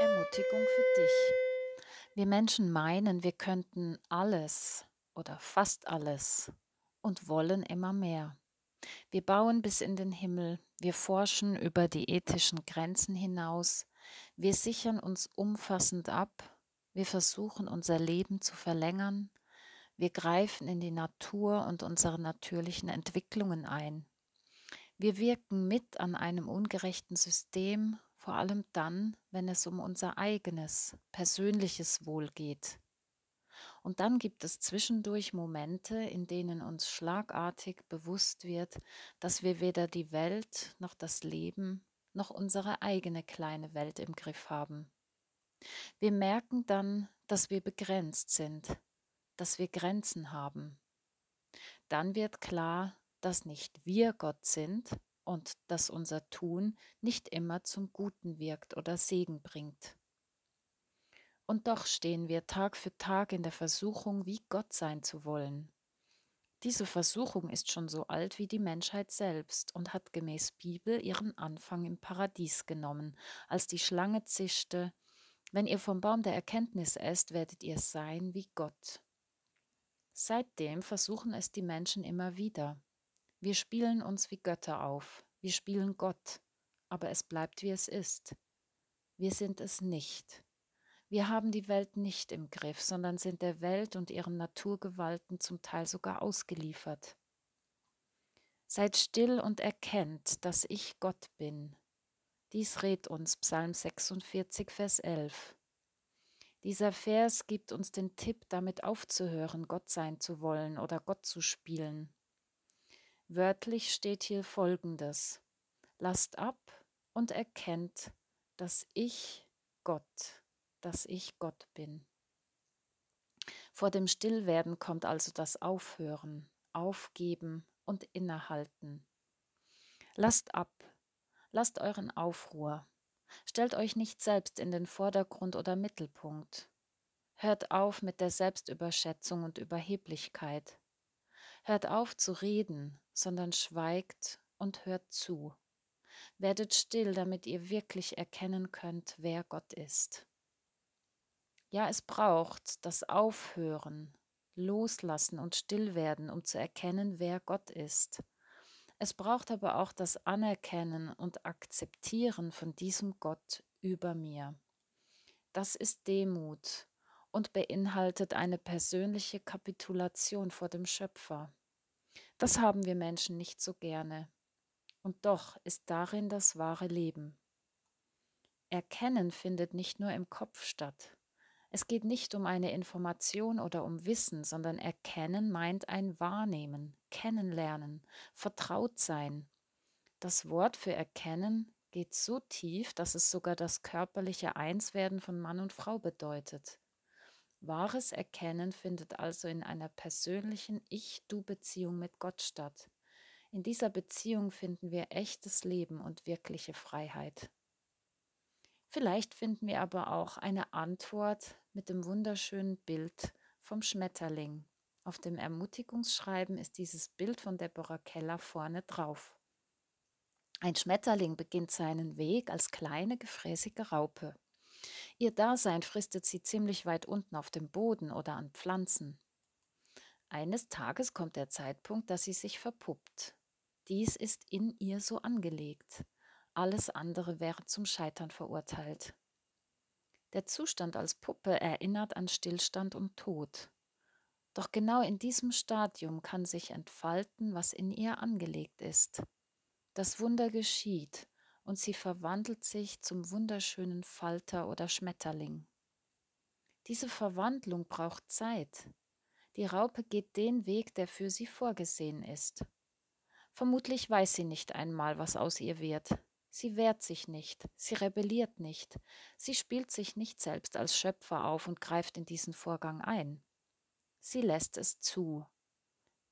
Ermutigung für dich. Wir Menschen meinen, wir könnten alles oder fast alles und wollen immer mehr. Wir bauen bis in den Himmel, wir forschen über die ethischen Grenzen hinaus, wir sichern uns umfassend ab, wir versuchen unser Leben zu verlängern, wir greifen in die Natur und unsere natürlichen Entwicklungen ein. Wir wirken mit an einem ungerechten System, vor allem dann, wenn es um unser eigenes, persönliches Wohl geht. Und dann gibt es zwischendurch Momente, in denen uns schlagartig bewusst wird, dass wir weder die Welt noch das Leben noch unsere eigene kleine Welt im Griff haben. Wir merken dann, dass wir begrenzt sind, dass wir Grenzen haben. Dann wird klar, dass nicht wir Gott sind, und dass unser Tun nicht immer zum Guten wirkt oder Segen bringt. Und doch stehen wir Tag für Tag in der Versuchung, wie Gott sein zu wollen. Diese Versuchung ist schon so alt wie die Menschheit selbst und hat gemäß Bibel ihren Anfang im Paradies genommen, als die Schlange zischte, wenn ihr vom Baum der Erkenntnis esst, werdet ihr sein wie Gott. Seitdem versuchen es die Menschen immer wieder. Wir spielen uns wie Götter auf, wir spielen Gott, aber es bleibt wie es ist. Wir sind es nicht. Wir haben die Welt nicht im Griff, sondern sind der Welt und ihren Naturgewalten zum Teil sogar ausgeliefert. Seid still und erkennt, dass ich Gott bin. Dies rät uns Psalm 46, Vers 11. Dieser Vers gibt uns den Tipp, damit aufzuhören, Gott sein zu wollen oder Gott zu spielen. Wörtlich steht hier folgendes. Lasst ab und erkennt, dass ich Gott, dass ich Gott bin. Vor dem Stillwerden kommt also das Aufhören, Aufgeben und Innehalten. Lasst ab, lasst euren Aufruhr, stellt euch nicht selbst in den Vordergrund oder Mittelpunkt. Hört auf mit der Selbstüberschätzung und Überheblichkeit. Hört auf zu reden, sondern schweigt und hört zu. Werdet still, damit ihr wirklich erkennen könnt, wer Gott ist. Ja, es braucht das Aufhören, Loslassen und Stillwerden, um zu erkennen, wer Gott ist. Es braucht aber auch das Anerkennen und Akzeptieren von diesem Gott über mir. Das ist Demut und beinhaltet eine persönliche Kapitulation vor dem Schöpfer. Das haben wir Menschen nicht so gerne. Und doch ist darin das wahre Leben. Erkennen findet nicht nur im Kopf statt. Es geht nicht um eine Information oder um Wissen, sondern Erkennen meint ein Wahrnehmen, Kennenlernen, vertraut sein. Das Wort für Erkennen geht so tief, dass es sogar das körperliche Einswerden von Mann und Frau bedeutet. Wahres Erkennen findet also in einer persönlichen Ich-Du-Beziehung mit Gott statt. In dieser Beziehung finden wir echtes Leben und wirkliche Freiheit. Vielleicht finden wir aber auch eine Antwort mit dem wunderschönen Bild vom Schmetterling. Auf dem Ermutigungsschreiben ist dieses Bild von Deborah Keller vorne drauf. Ein Schmetterling beginnt seinen Weg als kleine gefräßige Raupe. Ihr Dasein fristet sie ziemlich weit unten auf dem Boden oder an Pflanzen. Eines Tages kommt der Zeitpunkt, dass sie sich verpuppt. Dies ist in ihr so angelegt. Alles andere wäre zum Scheitern verurteilt. Der Zustand als Puppe erinnert an Stillstand und Tod. Doch genau in diesem Stadium kann sich entfalten, was in ihr angelegt ist. Das Wunder geschieht, und sie verwandelt sich zum wunderschönen Falter oder Schmetterling. Diese Verwandlung braucht Zeit. Die Raupe geht den Weg, der für sie vorgesehen ist. Vermutlich weiß sie nicht einmal, was aus ihr wird. Sie wehrt sich nicht, sie rebelliert nicht, sie spielt sich nicht selbst als Schöpfer auf und greift in diesen Vorgang ein. Sie lässt es zu.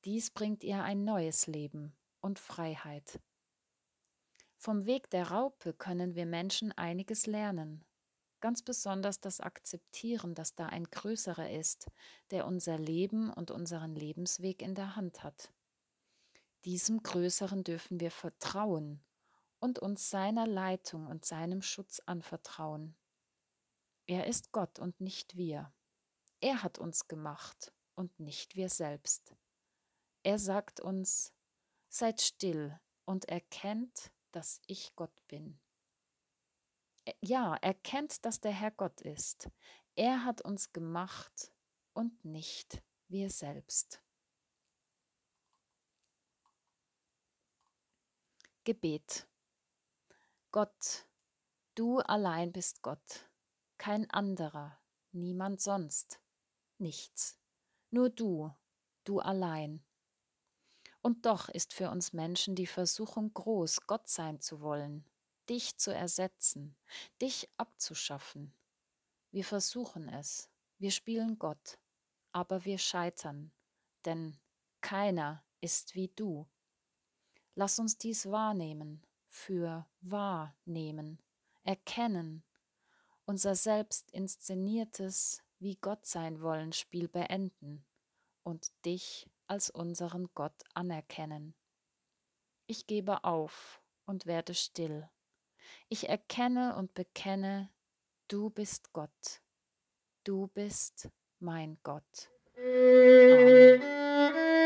Dies bringt ihr ein neues Leben und Freiheit. Vom Weg der Raupe können wir Menschen einiges lernen. Ganz besonders das Akzeptieren, dass da ein Größerer ist, der unser Leben und unseren Lebensweg in der Hand hat. Diesem Größeren dürfen wir vertrauen und uns seiner Leitung und seinem Schutz anvertrauen. Er ist Gott und nicht wir. Er hat uns gemacht und nicht wir selbst. Er sagt uns, seid still und erkennt, dass ich Gott bin. Ja, erkennt, dass der Herr Gott ist. Er hat uns gemacht und nicht wir selbst. Gebet. Gott, du allein bist Gott, kein anderer, niemand sonst, nichts, nur du, du allein. Und doch ist für uns Menschen die Versuchung groß, Gott sein zu wollen, dich zu ersetzen, dich abzuschaffen. Wir versuchen es, wir spielen Gott, aber wir scheitern, denn keiner ist wie du. Lass uns dies wahrnehmen für wahrnehmen, erkennen, unser selbst inszeniertes wie Gott sein wollen Spiel beenden und dich als unseren Gott anerkennen. Ich gebe auf und werde still. Ich erkenne und bekenne, du bist Gott. Du bist mein Gott. Amen.